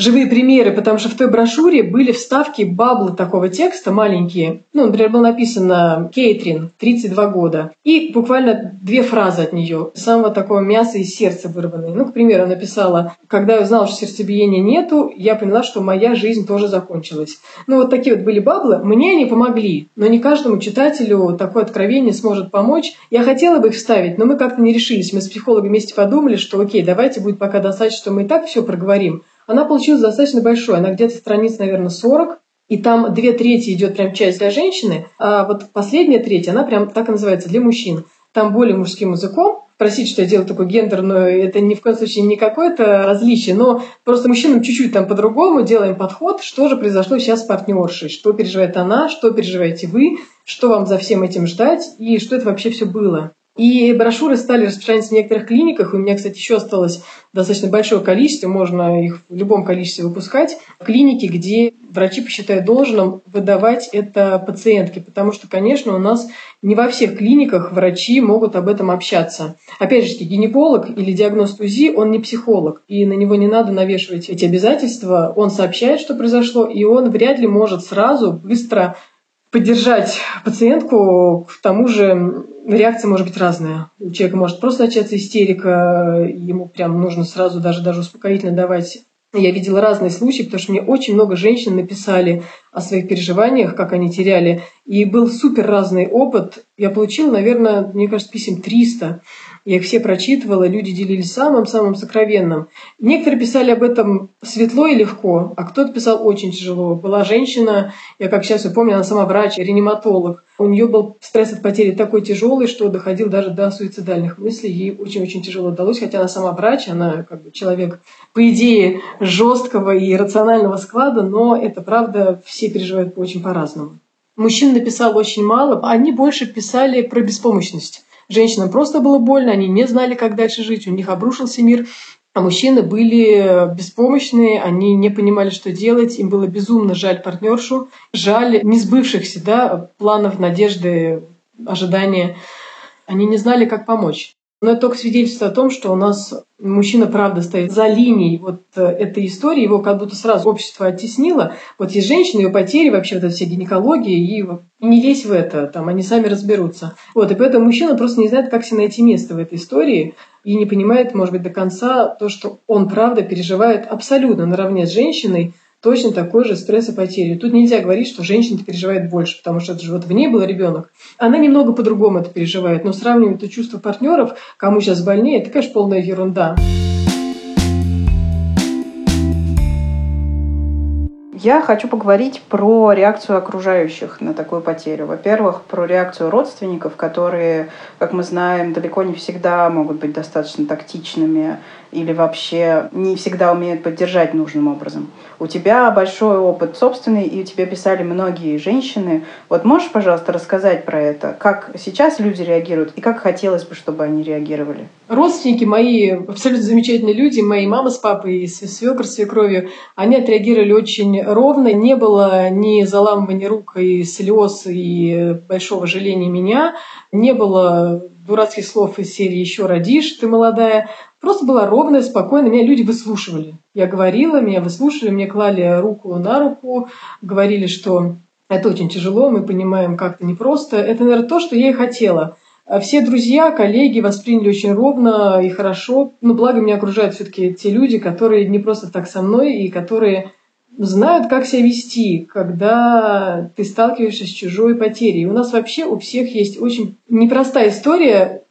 живые примеры, потому что в той брошюре были вставки баблы такого текста маленькие. Ну, например, было написано «Кейтрин, 32 года». И буквально две фразы от нее, самого такого мяса из сердца вырванные. Ну, к примеру, написала «Когда я узнала, что сердцебиения нету, я поняла, что моя жизнь тоже закончилась». Ну, вот такие вот были баблы. Мне они помогли, но не каждому читателю такое откровение сможет помочь. Я хотела бы их вставить, но мы как-то не решились. Мы с психологом вместе подумали, что окей, давайте будет пока достаточно, что мы и так все проговорим. Она получилась достаточно большой, она где-то страниц, наверное, 40, и там две трети идет прям часть для женщины, а вот последняя треть, она прям так и называется, для мужчин. Там более мужским языком, просить, что я делаю такой гендер, но это ни в коем случае не какое-то различие, но просто мужчинам чуть-чуть там по-другому делаем подход, что же произошло сейчас с партнершей, что переживает она, что переживаете вы, что вам за всем этим ждать и что это вообще все было. И брошюры стали распространяться в некоторых клиниках. У меня, кстати, еще осталось достаточно большое количество, можно их в любом количестве выпускать. Клиники, где врачи посчитают должным выдавать это пациентке. Потому что, конечно, у нас не во всех клиниках врачи могут об этом общаться. Опять же, гинеколог или диагност УЗИ, он не психолог. И на него не надо навешивать эти обязательства. Он сообщает, что произошло, и он вряд ли может сразу быстро поддержать пациентку, к тому же реакция может быть разная. У человека может просто начаться истерика, ему прям нужно сразу даже, даже успокоительно давать. Я видела разные случаи, потому что мне очень много женщин написали о своих переживаниях, как они теряли. И был супер разный опыт. Я получила, наверное, мне кажется, писем 300. Я их все прочитывала, люди делились самым-самым сокровенным. Некоторые писали об этом светло и легко, а кто-то писал очень тяжело. Была женщина, я как сейчас помню, она сама врач, реаниматолог. У нее был стресс от потери такой тяжелый, что доходил даже до суицидальных мыслей. Ей очень-очень тяжело удалось, хотя она сама врач, она как бы человек, по идее, жесткого и рационального склада, но это правда, все переживают очень по-разному. Мужчин написал очень мало, они больше писали про беспомощность. Женщинам просто было больно, они не знали, как дальше жить, у них обрушился мир. А мужчины были беспомощные, они не понимали, что делать, им было безумно жаль партнершу, жаль несбывшихся да, планов, надежды, ожидания. Они не знали, как помочь. Но это только свидетельство о том, что у нас мужчина правда стоит за линией вот э, этой истории, его как будто сразу общество оттеснило. Вот есть женщины, ее потери, вообще вот эта вся гинекология, и не лезь в это, там они сами разберутся. Вот, и поэтому мужчина просто не знает, как себе найти место в этой истории, и не понимает, может быть, до конца то, что он правда переживает абсолютно наравне с женщиной, точно такой же стресс и потери. Тут нельзя говорить, что женщина переживает больше, потому что это же вот в ней был ребенок. Она немного по-другому это переживает, но сравнивать это чувство партнеров, кому сейчас больнее, это, конечно, полная ерунда. Я хочу поговорить про реакцию окружающих на такую потерю. Во-первых, про реакцию родственников, которые, как мы знаем, далеко не всегда могут быть достаточно тактичными или вообще не всегда умеют поддержать нужным образом. У тебя большой опыт собственный, и у тебя писали многие женщины. Вот можешь, пожалуйста, рассказать про это? Как сейчас люди реагируют и как хотелось бы, чтобы они реагировали? Родственники мои, абсолютно замечательные люди, мои мама с папой и свекр с свекровью, они отреагировали очень ровно. Не было ни заламывания рук и слез и большого жаления меня. Не было дурацких слов из серии «Еще родишь, ты молодая». Просто была ровная, спокойная. Меня люди выслушивали. Я говорила, меня выслушивали, мне клали руку на руку, говорили, что это очень тяжело, мы понимаем, как-то непросто. Это, наверное, то, что я и хотела. А все друзья, коллеги восприняли очень ровно и хорошо. Но благо меня окружают все-таки те люди, которые не просто так со мной и которые знают, как себя вести, когда ты сталкиваешься с чужой потерей. У нас вообще у всех есть очень непростая история.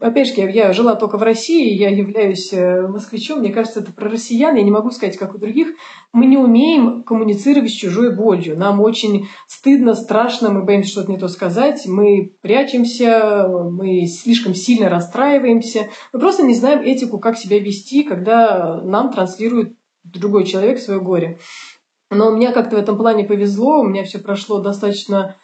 Опять же, я жила только в России, я являюсь э, москвичом, мне кажется, это про россиян, я не могу сказать, как у других. Мы не умеем коммуницировать с чужой болью. Нам очень стыдно, страшно, мы боимся что-то не то сказать, мы прячемся, мы слишком сильно расстраиваемся. Мы просто не знаем этику, как себя вести, когда нам транслирует другой человек свое горе. Но мне как-то в этом плане повезло, у меня все прошло достаточно,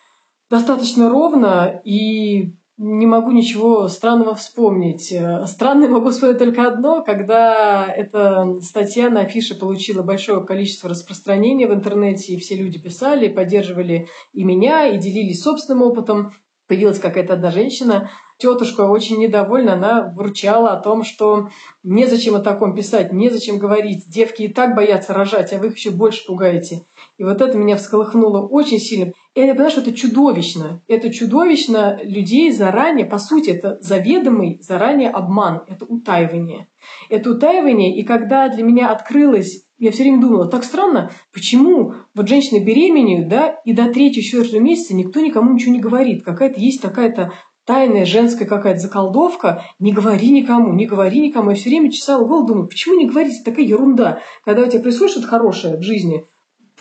достаточно ровно, и не могу ничего странного вспомнить. Странное могу вспомнить только одно, когда эта статья на афише получила большое количество распространения в интернете, и все люди писали, поддерживали и меня, и делились собственным опытом. Появилась какая-то одна женщина, тетушка очень недовольна, она вручала о том, что незачем о таком писать, незачем говорить. Девки и так боятся рожать, а вы их еще больше пугаете. И вот это меня всколыхнуло очень сильно. Я понимаю, что это чудовищно. Это чудовищно людей заранее, по сути, это заведомый заранее обман, это утаивание. Это утаивание, и когда для меня открылось я все время думала, так странно, почему вот женщины беременеют, да, и до третьего-четвертого месяца никто никому ничего не говорит. Какая-то есть такая-то тайная женская какая-то заколдовка, не говори никому, не говори никому. Я все время чесала голову, думаю, почему не говорить такая ерунда? Когда у тебя происходит что-то хорошее в жизни,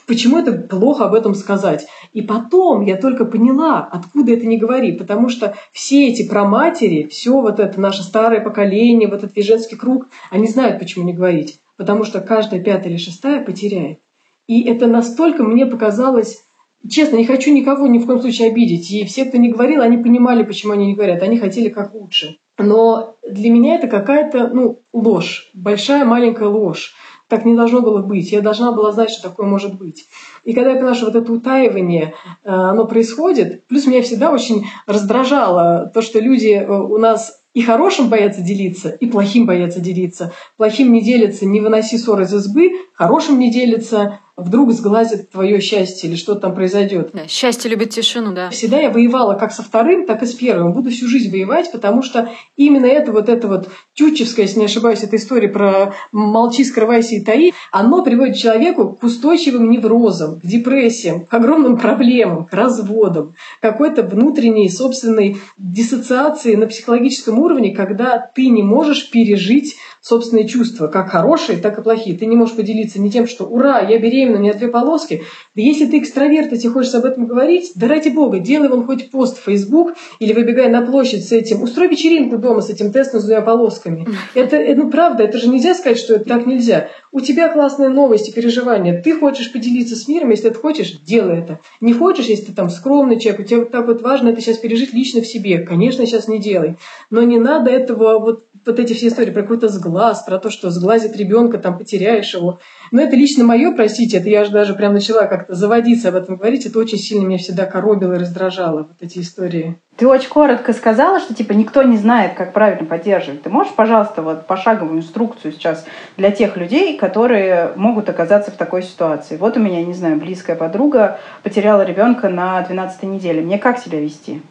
почему это плохо об этом сказать? И потом я только поняла, откуда это не говори, потому что все эти проматери, все вот это наше старое поколение, вот этот женский круг, они знают, почему не говорить, потому что каждая пятая или шестая потеряет. И это настолько мне показалось Честно, не хочу никого ни в коем случае обидеть. И все, кто не говорил, они понимали, почему они не говорят. Они хотели как лучше. Но для меня это какая-то ну, ложь, большая маленькая ложь. Так не должно было быть. Я должна была знать, что такое может быть. И когда я поняла, что вот это утаивание, э, оно происходит, плюс меня всегда очень раздражало то, что люди э, у нас и хорошим боятся делиться, и плохим боятся делиться. Плохим не делятся, не выноси ссор из избы, хорошим не делятся, вдруг сглазит твое счастье или что там произойдет. Да, счастье любит тишину, да. Всегда я воевала как со вторым, так и с первым. Буду всю жизнь воевать, потому что именно это вот это вот тютчевская, если не ошибаюсь, эта история про молчи, скрывайся и таи, оно приводит человеку к устойчивым неврозам, к депрессиям, к огромным проблемам, к разводам, какой-то внутренней собственной диссоциации на психологическом уровне, когда ты не можешь пережить собственные чувства, как хорошие, так и плохие. Ты не можешь поделиться не тем, что «Ура, я беременна, у меня две полоски». Да если ты экстраверт, и тебе хочется об этом говорить, да ради бога, делай вон хоть пост в Facebook или выбегай на площадь с этим, устрой вечеринку дома с этим тестом с двумя полосками. Это, это ну, правда, это же нельзя сказать, что это так нельзя. У тебя классные новости, переживания. Ты хочешь поделиться с миром, если ты хочешь, делай это. Не хочешь, если ты там скромный человек, у тебя вот так вот важно это сейчас пережить лично в себе. Конечно, сейчас не делай. Но не надо этого вот вот эти все истории про какой-то сглаз, про то, что сглазит ребенка, там потеряешь его. Но это лично мое, простите, это я же даже прям начала как-то заводиться об этом говорить, это очень сильно меня всегда коробило и раздражало, вот эти истории. Ты очень коротко сказала, что типа никто не знает, как правильно поддерживать. Ты можешь, пожалуйста, вот пошаговую инструкцию сейчас для тех людей, которые могут оказаться в такой ситуации? Вот у меня, не знаю, близкая подруга потеряла ребенка на 12 неделе. Мне как себя вести?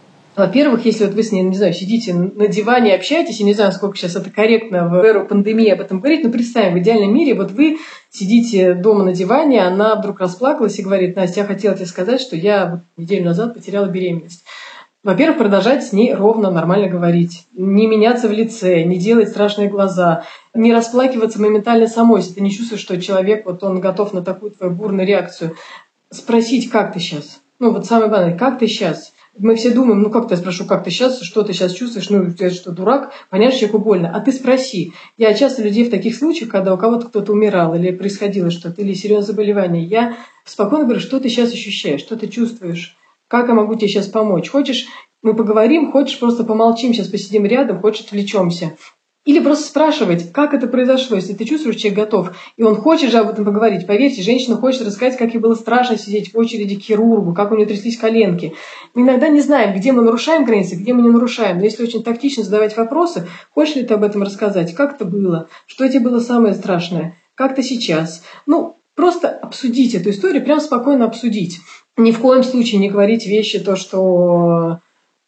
Во-первых, если вот вы с ней, не знаю, сидите на диване, общаетесь, я не знаю, сколько сейчас это корректно в эру пандемии об этом говорить, но представим, в идеальном мире вот вы сидите дома на диване, она вдруг расплакалась и говорит, Настя, я хотела тебе сказать, что я неделю назад потеряла беременность. Во-первых, продолжать с ней ровно, нормально говорить. Не меняться в лице, не делать страшные глаза, не расплакиваться моментально самой, если ты не чувствуешь, что человек, вот он готов на такую твою бурную реакцию. Спросить, как ты сейчас? Ну, вот самое главное, как ты сейчас? Мы все думаем, ну как-то я спрошу, как ты сейчас, что ты сейчас чувствуешь, ну ты что, дурак, понятно, человеку больно. А ты спроси. Я часто людей в таких случаях, когда у кого-то кто-то умирал или происходило что-то, или серьезное заболевание, я спокойно говорю, что ты сейчас ощущаешь, что ты чувствуешь, как я могу тебе сейчас помочь. Хочешь, мы поговорим, хочешь, просто помолчим, сейчас посидим рядом, хочешь, отвлечемся. Или просто спрашивать, как это произошло, если ты чувствуешь, человек готов, и он хочет же об этом поговорить. Поверьте, женщина хочет рассказать, как ей было страшно сидеть в очереди к хирургу, как у нее тряслись коленки. Мы иногда не знаем, где мы нарушаем границы, где мы не нарушаем. Но если очень тактично задавать вопросы, хочешь ли ты об этом рассказать, как это было, что тебе было самое страшное, как ты сейчас. Ну, просто обсудить эту историю, прям спокойно обсудить. Ни в коем случае не говорить вещи, то, что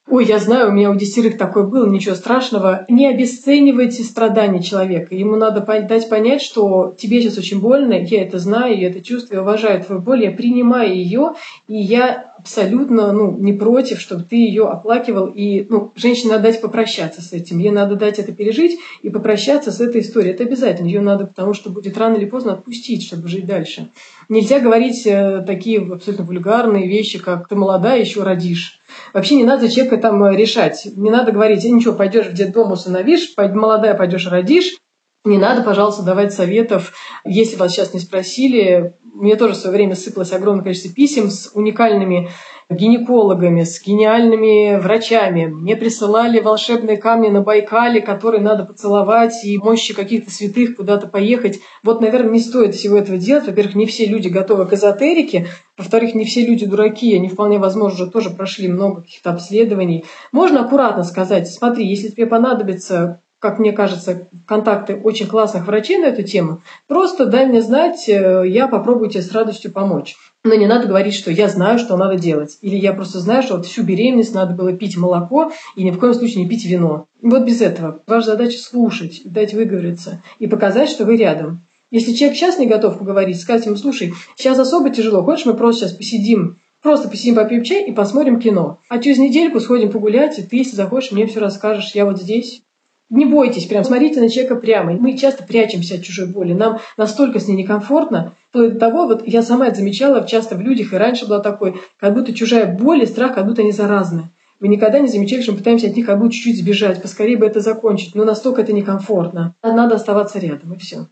ой, я знаю, у меня у десятерых такое было, ничего страшного. Не обесценивайте страдания человека. Ему надо дать понять, что тебе сейчас очень больно, я это знаю, я это чувствую, я уважаю твою боль, я принимаю ее, и я абсолютно ну, не против, чтобы ты ее оплакивал. И ну, женщине надо дать попрощаться с этим. Ей надо дать это пережить и попрощаться с этой историей. Это обязательно. Ее надо, потому что будет рано или поздно отпустить, чтобы жить дальше. Нельзя говорить э, такие абсолютно вульгарные вещи, как ты молодая, еще родишь. Вообще не надо человека там э, решать. Не надо говорить, ничего, пойдешь в детдом, усыновишь, молодая пойдешь родишь. Не надо, пожалуйста, давать советов. Если вас сейчас не спросили, мне тоже в свое время сыпалось огромное количество писем с уникальными гинекологами, с гениальными врачами. Мне присылали волшебные камни на Байкале, которые надо поцеловать, и мощи каких-то святых куда-то поехать. Вот, наверное, не стоит всего этого делать. Во-первых, не все люди готовы к эзотерике. Во-вторых, не все люди дураки, они вполне возможно уже тоже прошли много каких-то обследований. Можно аккуратно сказать, смотри, если тебе понадобится как мне кажется, контакты очень классных врачей на эту тему, просто дай мне знать, э, я попробую тебе с радостью помочь. Но не надо говорить, что я знаю, что надо делать. Или я просто знаю, что вот всю беременность надо было пить молоко и ни в коем случае не пить вино. Вот без этого. Ваша задача слушать, дать выговориться и показать, что вы рядом. Если человек сейчас не готов поговорить, сказать ему, слушай, сейчас особо тяжело, хочешь мы просто сейчас посидим, просто посидим, попьем чай и посмотрим кино. А через недельку сходим погулять, и ты, если захочешь, мне все расскажешь, я вот здесь, не бойтесь, прям смотрите на человека прямо. Мы часто прячемся от чужой боли. Нам настолько с ней некомфортно. Вплоть до того, вот я сама это замечала часто в людях, и раньше была такой, как будто чужая боль и страх, как будто они заразны. Вы никогда не замечали, что мы пытаемся от них как будто чуть-чуть сбежать, поскорее бы это закончить. Но настолько это некомфортно. Надо оставаться рядом, и все.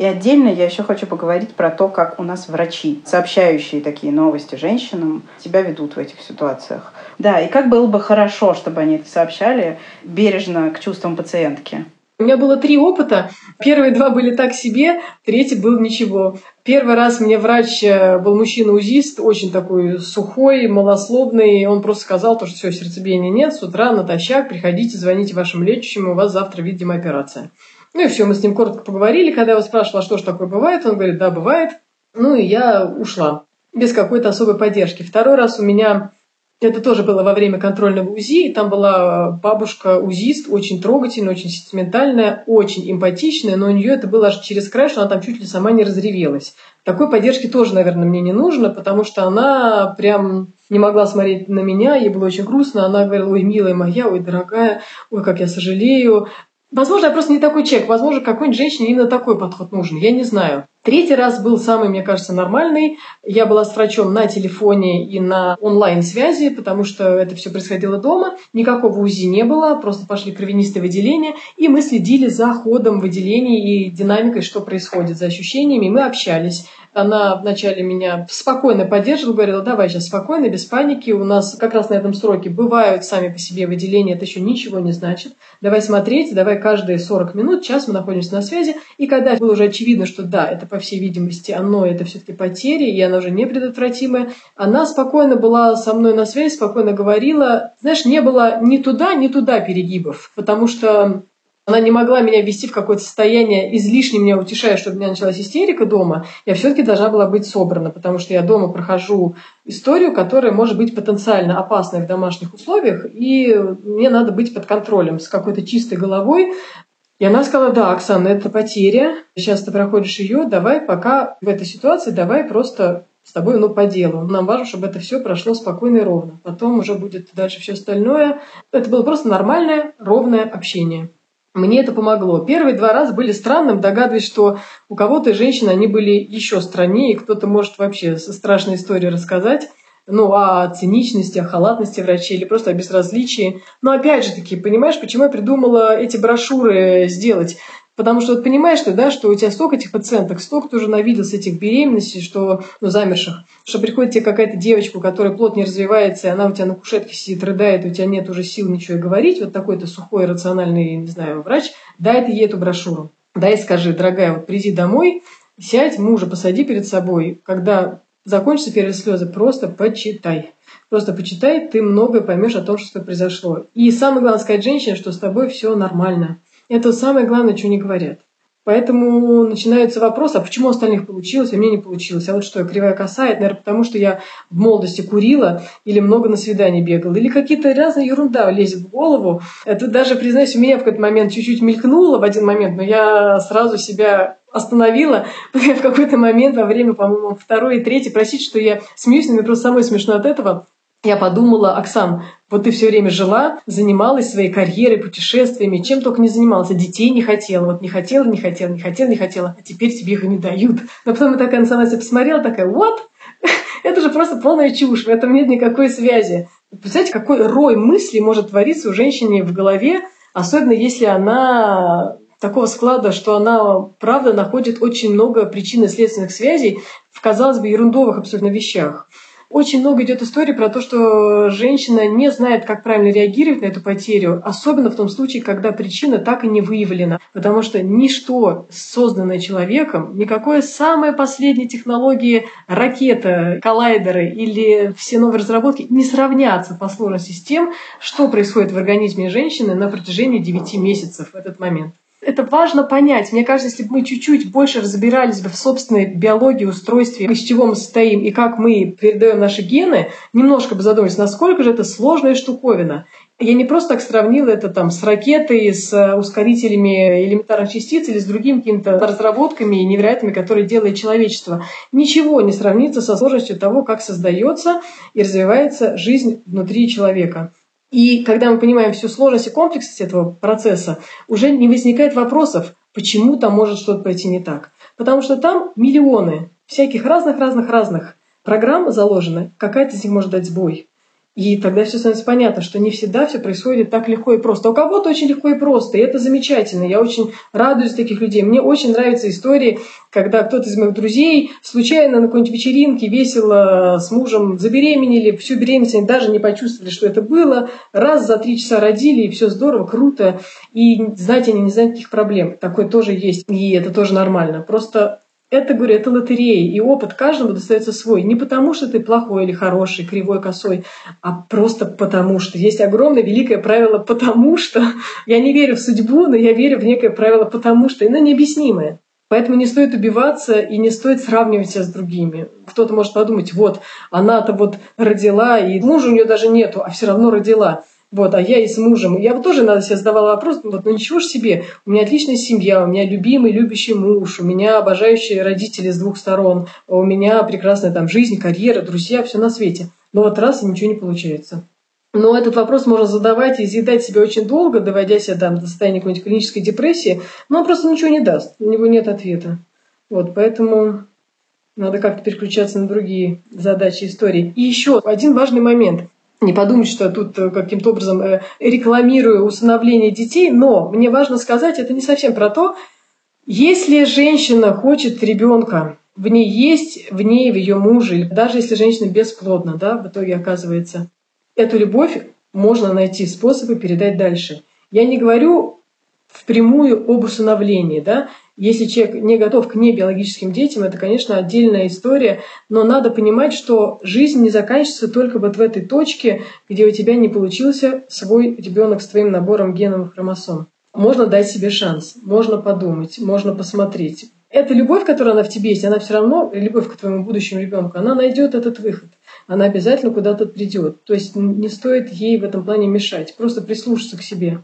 И отдельно я еще хочу поговорить про то, как у нас врачи, сообщающие такие новости женщинам, себя ведут в этих ситуациях. Да, и как было бы хорошо, чтобы они это сообщали бережно к чувствам пациентки. У меня было три опыта. Первые два были так себе, третий был ничего. Первый раз мне врач э, был мужчина-узист, очень такой сухой, малословный. Он просто сказал, то, что все, сердцебиения нет, с утра натощак, приходите, звоните вашему лечащему, у вас завтра, видимо, операция. Ну и все, мы с ним коротко поговорили. Когда я его спрашивала, что же такое бывает, он говорит, да, бывает. Ну и я ушла без какой-то особой поддержки. Второй раз у меня это тоже было во время контрольного УЗИ, и там была бабушка-узист, очень трогательная, очень сентиментальная, очень эмпатичная, но у нее это было аж через край, что она там чуть ли сама не разревелась. Такой поддержки тоже, наверное, мне не нужно, потому что она прям не могла смотреть на меня, ей было очень грустно. Она говорила, ой, милая моя, ой, дорогая, ой, как я сожалею. Возможно, я просто не такой человек. Возможно, какой-нибудь женщине именно такой подход нужен. Я не знаю. Третий раз был самый, мне кажется, нормальный. Я была с врачом на телефоне и на онлайн-связи, потому что это все происходило дома. Никакого УЗИ не было, просто пошли кровянистые выделения. И мы следили за ходом выделений и динамикой, что происходит, за ощущениями. И мы общались. Она вначале меня спокойно поддерживала, говорила, давай сейчас спокойно, без паники. У нас как раз на этом сроке бывают сами по себе выделения, это еще ничего не значит. Давай смотреть, давай каждые 40 минут, час мы находимся на связи. И когда было уже очевидно, что да, это по всей видимости оно, это все-таки потери, и она уже непредотвратимая, она спокойно была со мной на связи, спокойно говорила. Знаешь, не было ни туда, ни туда перегибов, потому что она не могла меня ввести в какое-то состояние, излишне меня утешая, чтобы у меня началась истерика дома, я все-таки должна была быть собрана, потому что я дома прохожу историю, которая может быть потенциально опасной в домашних условиях, и мне надо быть под контролем, с какой-то чистой головой. И она сказала, да, Оксана, это потеря, сейчас ты проходишь ее, давай пока в этой ситуации, давай просто с тобой, ну, по делу. Нам важно, чтобы это все прошло спокойно и ровно. Потом уже будет дальше все остальное. Это было просто нормальное, ровное общение. Мне это помогло. Первые два раза были странным, догадываясь, что у кого-то женщины, они были еще страннее, кто-то может вообще страшные истории рассказать ну, о циничности, о халатности врачей или просто о безразличии. Но опять же таки, понимаешь, почему я придумала эти брошюры сделать? Потому что вот понимаешь ты, да, что у тебя столько этих пациенток, столько ты уже навиделся этих беременностей, что, ну, замерших, что приходит тебе какая-то девочка, у которой плод не развивается, и она у тебя на кушетке сидит, рыдает, у тебя нет уже сил ничего и говорить, вот такой-то сухой, рациональный, не знаю, врач, дай ты ей эту брошюру. Дай скажи, дорогая, вот приди домой, сядь, мужа посади перед собой, когда закончатся первые слезы, просто почитай. Просто почитай, ты многое поймешь о том, что произошло. И самое главное сказать женщине, что с тобой все нормально. Это самое главное, что не говорят. Поэтому начинается вопрос, а почему у остальных получилось, а мне не получилось? А вот что, кривая коса, это, наверное, потому что я в молодости курила или много на свиданий бегала, или какие-то разные ерунда лезет в голову. Это даже, признаюсь, у меня в какой-то момент чуть-чуть мелькнуло в один момент, но я сразу себя остановила в какой-то момент во время, по-моему, второй и третий. Простите, что я смеюсь, но мне просто самой смешно от этого. Я подумала, Оксан, вот ты все время жила, занималась своей карьерой, путешествиями, чем только не занималась, а детей не хотела. Вот не хотела, не хотела, не хотела, не хотела, а теперь тебе их и не дают. Но потом я такая на сама себя посмотрела, такая, вот, это же просто полная чушь, в этом нет никакой связи. Представляете, какой рой мыслей может твориться у женщины в голове, особенно если она такого склада, что она, правда, находит очень много причин и следственных связей в, казалось бы, ерундовых абсолютно вещах. Очень много идет истории про то, что женщина не знает, как правильно реагировать на эту потерю, особенно в том случае, когда причина так и не выявлена. Потому что ничто, созданное человеком, никакое самые последние технологии, ракета, коллайдеры или все новые разработки не сравнятся по сложности с тем, что происходит в организме женщины на протяжении 9 месяцев в этот момент. Это важно понять. Мне кажется, если бы мы чуть-чуть больше разбирались бы в собственной биологии, устройстве, из чего мы состоим и как мы передаем наши гены, немножко бы задумались, насколько же это сложная штуковина. Я не просто так сравнила это там с ракетой, с э, ускорителями элементарных частиц или с другими какими-то разработками невероятными, которые делает человечество. Ничего не сравнится со сложностью того, как создается и развивается жизнь внутри человека. И когда мы понимаем всю сложность и комплексность этого процесса, уже не возникает вопросов, почему там может что-то пойти не так. Потому что там миллионы всяких разных-разных-разных программ заложены, какая-то из них может дать сбой. И тогда все становится понятно, что не всегда все происходит так легко и просто. У кого-то очень легко и просто, и это замечательно. Я очень радуюсь таких людей. Мне очень нравятся истории, когда кто-то из моих друзей случайно на какой-нибудь вечеринке весело с мужем забеременели, всю беременность они даже не почувствовали, что это было. Раз за три часа родили, и все здорово, круто. И, знаете, они не знают никаких проблем. Такое тоже есть, и это тоже нормально. Просто это, говорю, это лотерея, и опыт каждому достается свой. Не потому, что ты плохой или хороший, кривой, косой, а просто потому, что есть огромное великое правило «потому что». Я не верю в судьбу, но я верю в некое правило «потому что». Оно необъяснимое. Поэтому не стоит убиваться и не стоит сравнивать себя с другими. Кто-то может подумать, вот, она-то вот родила, и мужа у нее даже нету, а все равно родила. Вот, а я и с мужем. Я тоже надо себе задавала вопрос, вот, ну ничего ж себе, у меня отличная семья, у меня любимый, любящий муж, у меня обожающие родители с двух сторон, у меня прекрасная там жизнь, карьера, друзья, все на свете. Но вот раз и ничего не получается. Но этот вопрос можно задавать и изъедать себя очень долго, доводя себя там, до состояния какой-нибудь клинической депрессии, но он просто ничего не даст, у него нет ответа. Вот, поэтому надо как-то переключаться на другие задачи истории. И еще один важный момент не подумать, что я тут э, каким-то образом э, рекламирую усыновление детей, но мне важно сказать, это не совсем про то, если женщина хочет ребенка, в ней есть, в ней, в ее муже, даже если женщина бесплодна, да, в итоге оказывается, эту любовь можно найти способы передать дальше. Я не говорю впрямую об усыновлении, да, если человек не готов к небиологическим детям, это, конечно, отдельная история, но надо понимать, что жизнь не заканчивается только вот в этой точке, где у тебя не получился свой ребенок с твоим набором геновых хромосом. Можно дать себе шанс, можно подумать, можно посмотреть. Эта любовь, которая она в тебе есть, она все равно, любовь к твоему будущему ребенку, она найдет этот выход. Она обязательно куда-то придет. То есть не стоит ей в этом плане мешать. Просто прислушаться к себе.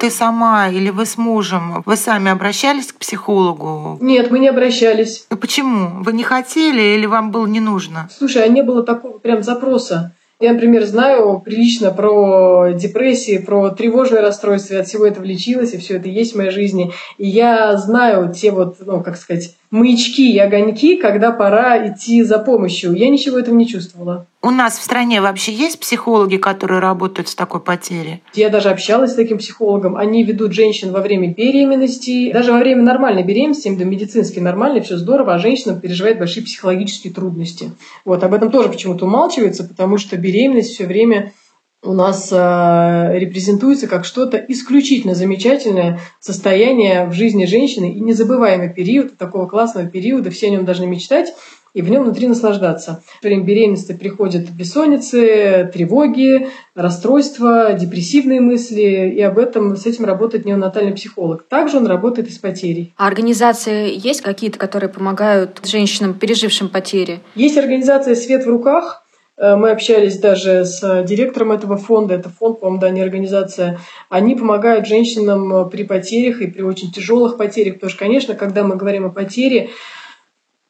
Ты сама или вы с мужем, вы сами обращались к психологу? Нет, мы не обращались. Ну, почему? Вы не хотели или вам было не нужно? Слушай, а не было такого прям запроса. Я, например, знаю прилично про депрессии, про тревожные расстройства, я от всего этого лечилась, и все это есть в моей жизни. И я знаю те вот, ну, как сказать, маячки и огоньки, когда пора идти за помощью. Я ничего этого не чувствовала. У нас в стране вообще есть психологи, которые работают с такой потерей? Я даже общалась с таким психологом. Они ведут женщин во время беременности, даже во время нормальной беременности, именно медицински нормальной, все здорово, а женщина переживает большие психологические трудности. Вот об этом тоже почему-то умалчивается, потому что беременность все время у нас э, репрезентуется как что-то исключительно замечательное состояние в жизни женщины и незабываемый период такого классного периода, все о нем должны мечтать. И в нем внутри наслаждаться. Во время беременности приходят бессонницы, тревоги, расстройства, депрессивные мысли, и об этом с этим работает неонатальный психолог. Также он работает и с потерей. А организации есть какие-то, которые помогают женщинам, пережившим потери? Есть организация «Свет в руках», Э, мы общались даже с директором этого фонда, это фонд, по-моему, да, не организация. Они помогают женщинам э, при потерях и при очень тяжелых потерях, потому что, конечно, когда мы говорим о потере,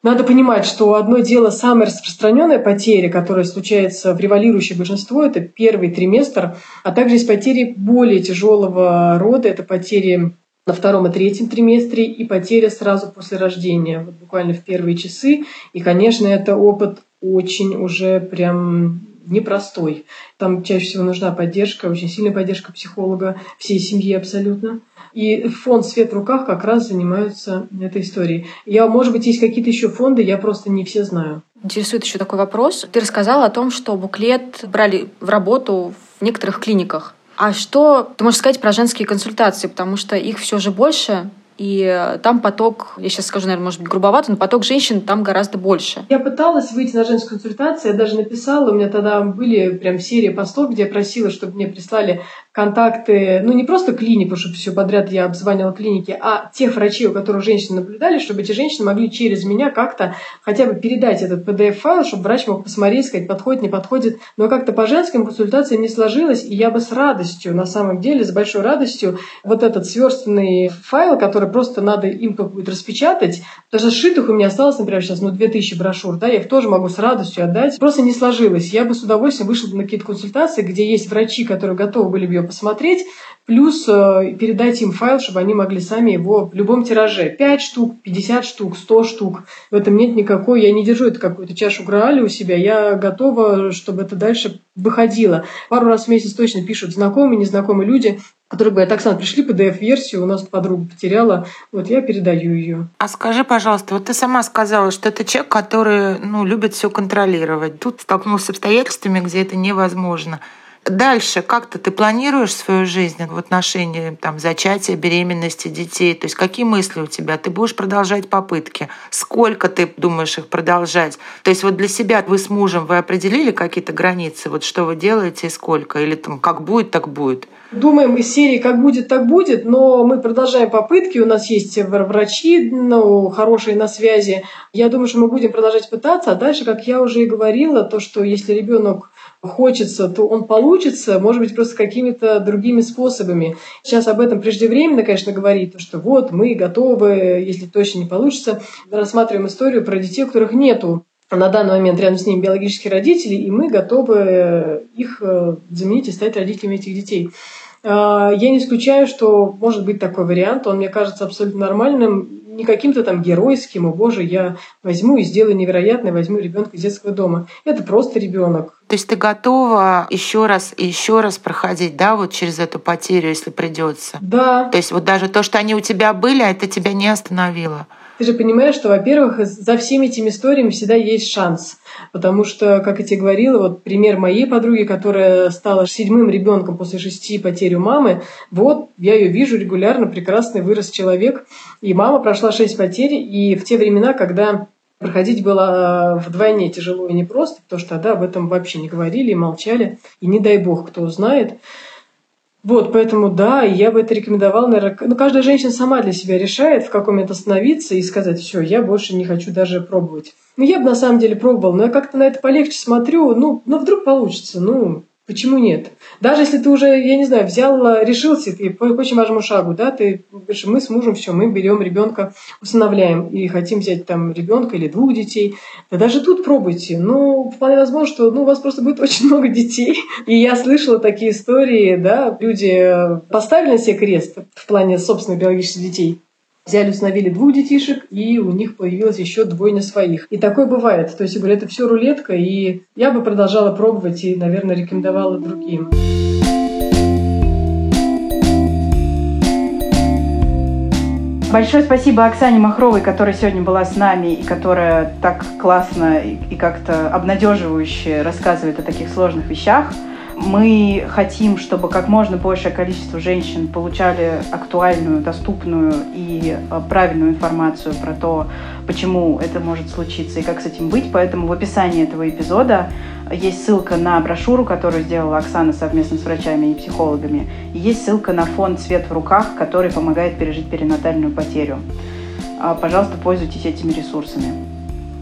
надо понимать, что одно дело самая распространенная потеря, которая случается в превалирующее большинство, это первый триместр, а также есть потери более тяжелого рода, это потери на втором и третьем триместре и потеря сразу после рождения, вот буквально в первые часы. И, конечно, это опыт очень уже прям непростой. Там чаще всего нужна поддержка, очень сильная поддержка психолога, всей семьи абсолютно. И фонд «Свет в руках» как раз занимаются этой историей. Я, может быть, есть какие-то еще фонды, я просто не все знаю. Интересует еще такой вопрос. Ты рассказала о том, что буклет брали в работу в некоторых клиниках. А что ты можешь сказать про женские консультации? Потому что их все же больше, и там поток, я сейчас скажу, наверное, может быть, грубовато, но поток женщин там гораздо больше. Я пыталась выйти на женскую консультацию, я даже написала, у меня тогда были прям серии постов, где я просила, чтобы мне прислали контакты, ну не просто клинику, чтобы все подряд я обзванивала клиники, а тех врачей, у которых женщины наблюдали, чтобы эти женщины могли через меня как-то хотя бы передать этот PDF-файл, чтобы врач мог посмотреть, сказать, подходит, не подходит. Но как-то по женским консультациям не сложилось, и я бы с радостью, на самом деле, с большой радостью, вот этот сверстанный файл, который просто надо им только будет распечатать, даже сшитых у меня осталось, например, сейчас ну 2000 брошюр, да, я их тоже могу с радостью отдать. Просто не сложилось. Я бы с удовольствием вышла на какие-то консультации, где есть врачи, которые готовы были бы ее посмотреть, плюс э, передать им файл, чтобы они могли сами его в любом тираже. 5 штук, 50 штук, 100 штук. В этом нет никакой, я не держу это какую-то чашу Грааля у себя, я готова, чтобы это дальше выходило. Пару раз в месяц точно пишут знакомые, незнакомые люди, которые говорят, Оксана, пришли PDF-версию, у нас подруга потеряла, вот я передаю ее. А скажи, пожалуйста, вот ты сама сказала, что это человек, который ну, любит все контролировать. Тут столкнулся с обстоятельствами, где это невозможно. Дальше как-то ты планируешь свою жизнь в отношении там, зачатия, беременности детей? То есть какие мысли у тебя? Ты будешь продолжать попытки? Сколько ты думаешь их продолжать? То есть вот для себя вы с мужем, вы определили какие-то границы? Вот что вы делаете и сколько? Или там как будет, так будет? Думаем из серии «как будет, так будет», но мы продолжаем попытки, у нас есть врачи ну, хорошие на связи. Я думаю, что мы будем продолжать пытаться, а дальше, как я уже и говорила, то, что если ребенок хочется, то он получится, может быть, просто какими-то другими способами. Сейчас об этом преждевременно, конечно, говорить, то, что вот мы готовы, если точно не получится, рассматриваем историю про детей, у которых нету на данный момент рядом с ними биологические родители, и мы готовы их э, заменить и стать родителями этих детей. А, я не исключаю, что может быть такой вариант, он мне кажется абсолютно нормальным, не каким-то там геройским, о боже, я возьму и сделаю невероятное, возьму ребенка из детского дома. Это просто ребенок. То есть ты готова еще раз и еще раз проходить, да, вот через эту потерю, если придется? Да. То есть вот даже то, что они у тебя были, это тебя не остановило? Ты же понимаешь, что, во-первых, за всеми этими историями всегда есть шанс. Потому что, как я тебе говорила, вот пример моей подруги, которая стала седьмым ребенком после шести потерь у мамы, вот я ее вижу регулярно, прекрасный вырос человек. И мама прошла шесть потерь, и в те времена, когда проходить было вдвойне тяжело и непросто, потому что тогда об этом вообще не говорили и молчали. И не дай бог, кто узнает. Вот, поэтому да, я бы это рекомендовала, наверное, ну, каждая женщина сама для себя решает, в какой момент остановиться и сказать, все, я больше не хочу даже пробовать. Ну, я бы на самом деле пробовала, но я как-то на это полегче смотрю, ну, ну вдруг получится, ну, Почему нет? Даже если ты уже, я не знаю, взял, решился ты по очень важному шагу, да, ты говоришь, мы с мужем все, мы берем ребенка, усыновляем и хотим взять там ребенка или двух детей, да даже тут пробуйте. Ну, вполне возможно, что ну, у вас просто будет очень много детей. И я слышала такие истории, да, люди поставили на себе крест в плане собственных биологических детей, Взяли, установили двух детишек, и у них появилось еще двойня своих. И такое бывает. То есть, я говорю, это все рулетка, и я бы продолжала пробовать и, наверное, рекомендовала другим. Большое спасибо Оксане Махровой, которая сегодня была с нами и которая так классно и как-то обнадеживающе рассказывает о таких сложных вещах. Мы хотим, чтобы как можно большее количество женщин получали актуальную, доступную и э, правильную информацию про то, почему это может случиться и как с этим быть. Поэтому в описании этого эпизода есть ссылка на брошюру, которую сделала Оксана совместно с врачами и психологами. И есть ссылка на фонд «Свет в руках», который помогает пережить перинатальную потерю. А, пожалуйста, пользуйтесь этими ресурсами.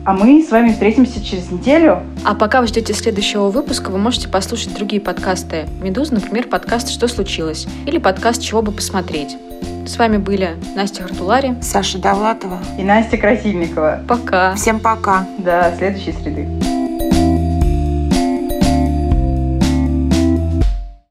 А мы с вами встретимся через неделю. А пока вы ждете следующего выпуска, вы можете послушать другие подкасты «Медуза», например, подкаст «Что случилось?» или подкаст «Чего бы посмотреть». С вами были Настя Хартулари, Саша Давлатова и Настя Красильникова. Пока. Всем пока. До следующей среды.